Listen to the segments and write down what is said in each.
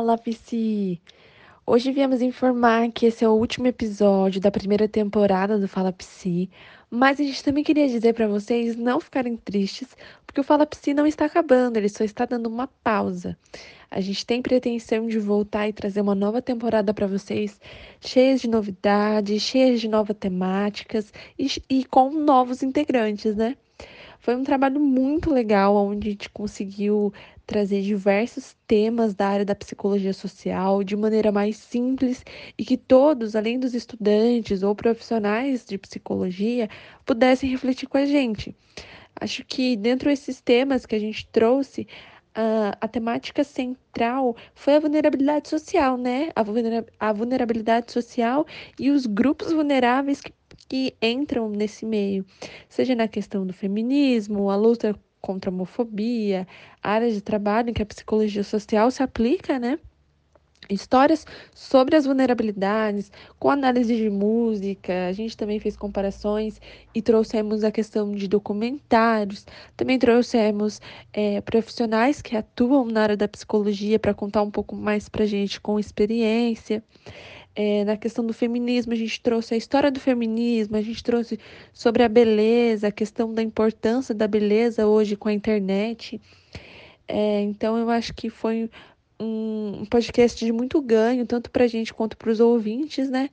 Fala, Psi! Hoje viemos informar que esse é o último episódio da primeira temporada do Fala Psi, mas a gente também queria dizer para vocês não ficarem tristes, porque o Fala Psi não está acabando, ele só está dando uma pausa. A gente tem pretensão de voltar e trazer uma nova temporada para vocês, cheias de novidades, cheias de novas temáticas e, e com novos integrantes, né? Foi um trabalho muito legal, onde a gente conseguiu trazer diversos temas da área da psicologia social de maneira mais simples e que todos, além dos estudantes ou profissionais de psicologia, pudessem refletir com a gente. Acho que dentro desses temas que a gente trouxe, a, a temática central foi a vulnerabilidade social, né? A, vulnera a vulnerabilidade social e os grupos vulneráveis que que entram nesse meio, seja na questão do feminismo, a luta contra a homofobia, áreas de trabalho em que a psicologia social se aplica, né? Histórias sobre as vulnerabilidades, com análise de música, a gente também fez comparações e trouxemos a questão de documentários, também trouxemos é, profissionais que atuam na área da psicologia para contar um pouco mais para gente com experiência. É, na questão do feminismo, a gente trouxe a história do feminismo, a gente trouxe sobre a beleza, a questão da importância da beleza hoje com a internet. É, então, eu acho que foi um podcast de muito ganho, tanto para a gente quanto para os ouvintes, né?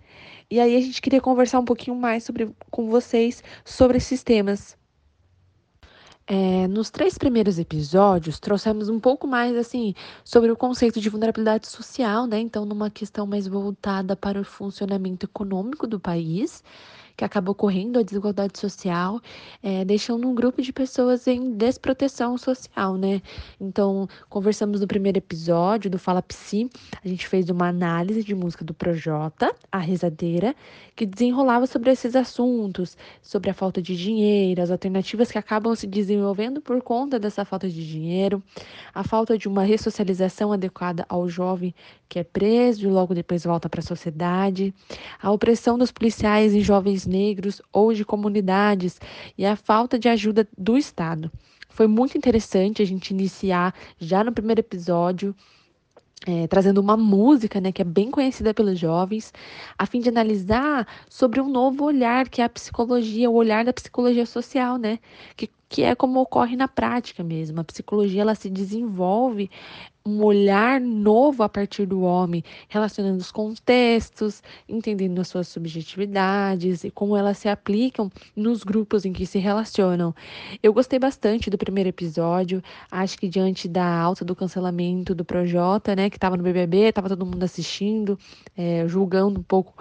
E aí a gente queria conversar um pouquinho mais sobre, com vocês sobre esses temas. É, nos três primeiros episódios, trouxemos um pouco mais, assim, sobre o conceito de vulnerabilidade social, né? Então, numa questão mais voltada para o funcionamento econômico do país que acaba ocorrendo a desigualdade social, é, deixando um grupo de pessoas em desproteção social, né? Então, conversamos no primeiro episódio do Fala Psi, a gente fez uma análise de música do Projota, A Rezadeira, que desenrolava sobre esses assuntos, sobre a falta de dinheiro, as alternativas que acabam se desenvolvendo por conta dessa falta de dinheiro, a falta de uma ressocialização adequada ao jovem que é preso e logo depois volta para a sociedade, a opressão dos policiais em jovens negros ou de comunidades e a falta de ajuda do Estado. Foi muito interessante a gente iniciar já no primeiro episódio. É, trazendo uma música né, que é bem conhecida pelos jovens, a fim de analisar sobre um novo olhar que é a psicologia, o olhar da psicologia social, né? Que, que é como ocorre na prática mesmo. A psicologia ela se desenvolve um olhar novo a partir do homem, relacionando os contextos, entendendo as suas subjetividades e como elas se aplicam nos grupos em que se relacionam. Eu gostei bastante do primeiro episódio, acho que diante da alta do cancelamento do Projota, né, que estava no BBB, estava todo mundo assistindo, é, julgando um pouco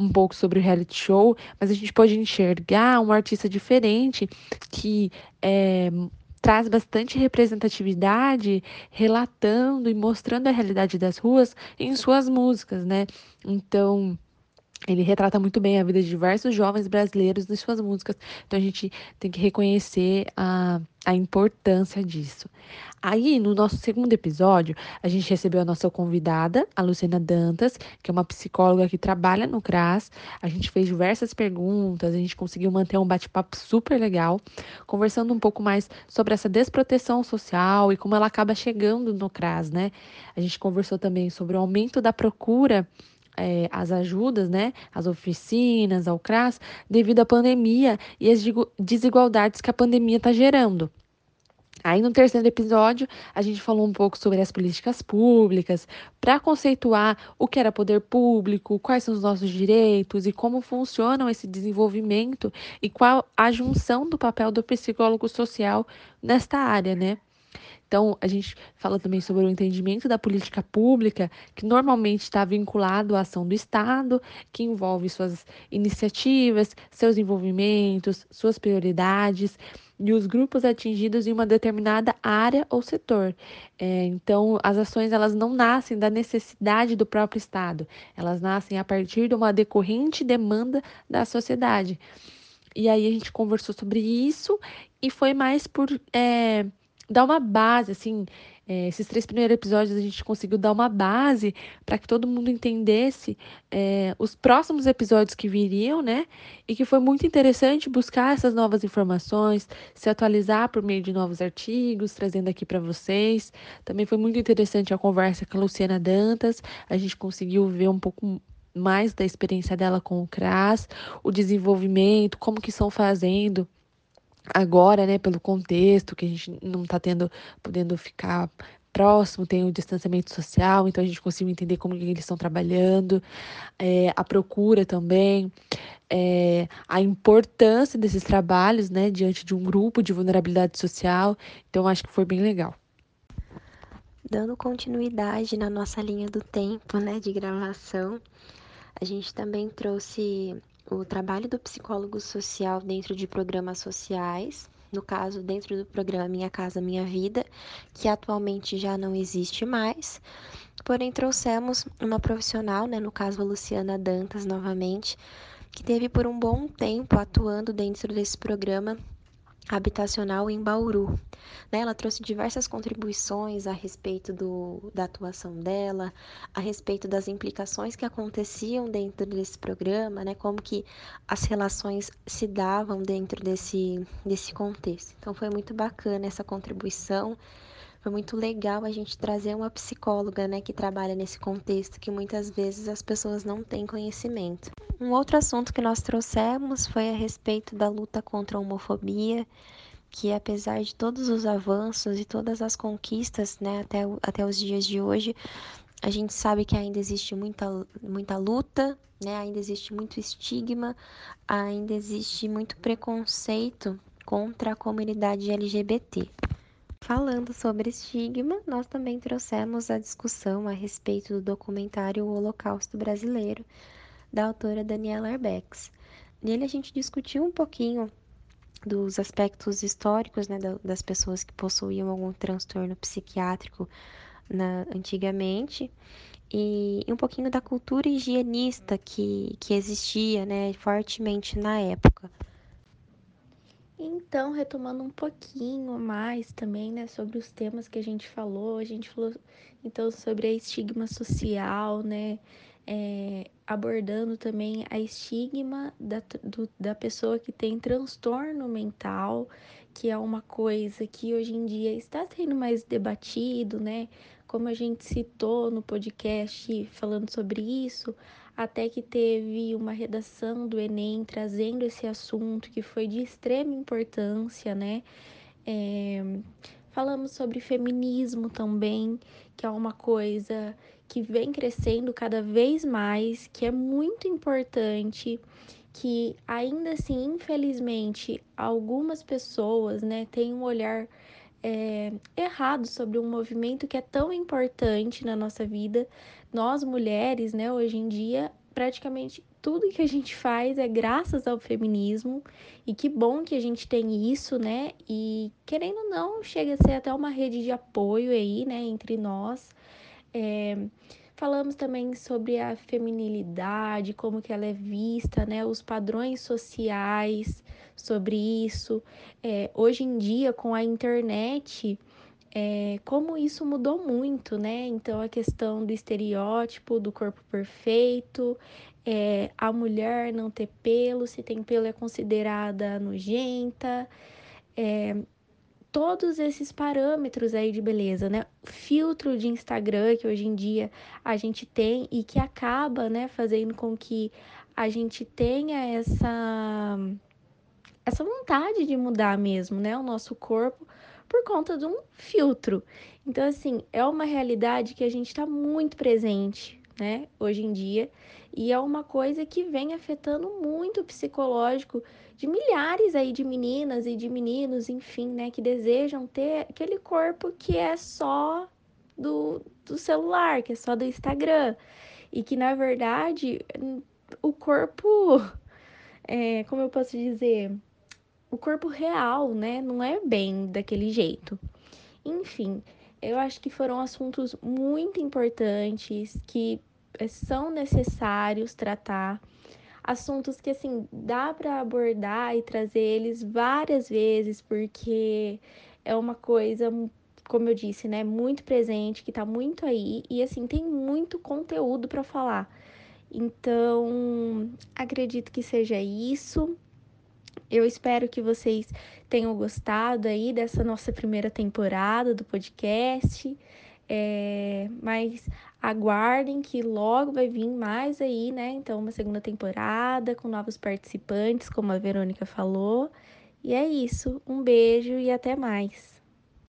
um pouco sobre o reality show, mas a gente pode enxergar um artista diferente que é, traz bastante representatividade, relatando e mostrando a realidade das ruas em suas músicas, né? Então, ele retrata muito bem a vida de diversos jovens brasileiros nas suas músicas. Então a gente tem que reconhecer a, a importância disso. Aí, no nosso segundo episódio, a gente recebeu a nossa convidada, a Luciana Dantas, que é uma psicóloga que trabalha no CRAS. A gente fez diversas perguntas, a gente conseguiu manter um bate-papo super legal, conversando um pouco mais sobre essa desproteção social e como ela acaba chegando no CRAS, né? A gente conversou também sobre o aumento da procura é, as ajudas, né, as oficinas, ao CRAS, devido à pandemia e as desigualdades que a pandemia está gerando. Aí no terceiro episódio, a gente falou um pouco sobre as políticas públicas, para conceituar o que era poder público, quais são os nossos direitos e como funcionam esse desenvolvimento e qual a junção do papel do psicólogo social nesta área, né? Então, a gente fala também sobre o entendimento da política pública, que normalmente está vinculado à ação do Estado, que envolve suas iniciativas, seus envolvimentos, suas prioridades e os grupos atingidos em uma determinada área ou setor. É, então, as ações elas não nascem da necessidade do próprio Estado, elas nascem a partir de uma decorrente demanda da sociedade. E aí a gente conversou sobre isso e foi mais por é, dar uma base, assim, É, esses três primeiros episódios a gente conseguiu dar uma base para que todo mundo entendesse é, os próximos episódios que viriam, né? E que foi muito interessante buscar essas novas informações, se atualizar por meio de novos artigos, trazendo aqui para vocês. Também foi muito interessante a conversa com a Luciana Dantas. A gente conseguiu ver um pouco mais da experiência dela com o CRAS, o desenvolvimento, como que estão fazendo agora, né, pelo contexto que a gente não está tendo, podendo ficar próximo, tem o distanciamento social, então a gente conseguiu entender como eles estão trabalhando, é, a procura também, é, a importância desses trabalhos, né, diante de um grupo de vulnerabilidade social, então acho que foi bem legal. Dando continuidade na nossa linha do tempo, né, de gravação, a gente também trouxe o trabalho do psicólogo social dentro de programas sociais, no caso, dentro do programa Minha Casa Minha Vida, que atualmente já não existe mais. Porém, trouxemos uma profissional, né, no caso a Luciana Dantas, novamente, que teve por um bom tempo atuando dentro desse programa habitacional em Bauru. Né? Ela trouxe diversas contribuições a respeito do, da atuação dela, a respeito das implicações que aconteciam dentro desse programa, né? como que as relações se davam dentro desse, desse contexto. Então foi muito bacana essa contribuição. Foi muito legal a gente trazer uma psicóloga, né, que trabalha nesse contexto que muitas vezes as pessoas não têm conhecimento. Um outro assunto que nós trouxemos foi a respeito da luta contra a homofobia, que apesar de todos os avanços e todas as conquistas, né, até, até os dias de hoje, a gente sabe que ainda existe muita, muita luta, né, ainda existe muito estigma, ainda existe muito preconceito contra a comunidade LGBT. Falando sobre estigma, nós também trouxemos a discussão a respeito do documentário O Holocausto Brasileiro, da autora Daniela Arbex. Nele a gente discutiu um pouquinho dos aspectos históricos né, das pessoas que possuíam algum transtorno psiquiátrico na, antigamente e um pouquinho da cultura higienista que, que existia né, fortemente na época. Então, retomando um pouquinho mais também, né, sobre os temas que a gente falou, a gente falou então sobre a estigma social, né, é, abordando também a estigma da, do, da pessoa que tem transtorno mental, que é uma coisa que hoje em dia está sendo mais debatido, né, como a gente citou no podcast falando sobre isso, até que teve uma redação do Enem trazendo esse assunto que foi de extrema importância, né? É, falamos sobre feminismo também, que é uma coisa que vem crescendo cada vez mais, que é muito importante, que ainda assim, infelizmente, algumas pessoas, né, têm um olhar é, errado sobre um movimento que é tão importante na nossa vida. Nós mulheres, né, hoje em dia, praticamente tudo que a gente faz é graças ao feminismo e que bom que a gente tem isso, né? E querendo ou não, chega a ser até uma rede de apoio aí, né, entre nós. É, falamos também sobre a feminilidade, como que ela é vista, né? Os padrões sociais sobre isso. É, hoje em dia, com a internet, é, como isso mudou muito, né? Então, a questão do estereótipo do corpo perfeito, é, a mulher não ter pelo, se tem pelo é considerada nojenta, é, todos esses parâmetros aí de beleza, né? Filtro de Instagram que hoje em dia a gente tem e que acaba, né, fazendo com que a gente tenha essa essa vontade de mudar mesmo, né, o nosso corpo por conta de um filtro. Então, assim, é uma realidade que a gente está muito presente, né, hoje em dia, e é uma coisa que vem afetando muito o psicológico de milhares aí de meninas e de meninos, enfim, né, que desejam ter aquele corpo que é só do, do celular, que é só do Instagram, e que na verdade o corpo, é, como eu posso dizer, o corpo real, né? Não é bem daquele jeito. Enfim, eu acho que foram assuntos muito importantes que são necessários tratar. Assuntos que, assim, dá para abordar e trazer eles várias vezes, porque é uma coisa como eu disse, né, muito presente, que tá muito aí e assim tem muito conteúdo para falar. Então, acredito que seja isso. Eu espero que vocês tenham gostado aí dessa nossa primeira temporada do podcast. É, mas aguardem que logo vai vir mais aí, né? Então, uma segunda temporada com novos participantes, como a Verônica falou. E é isso. Um beijo e até mais.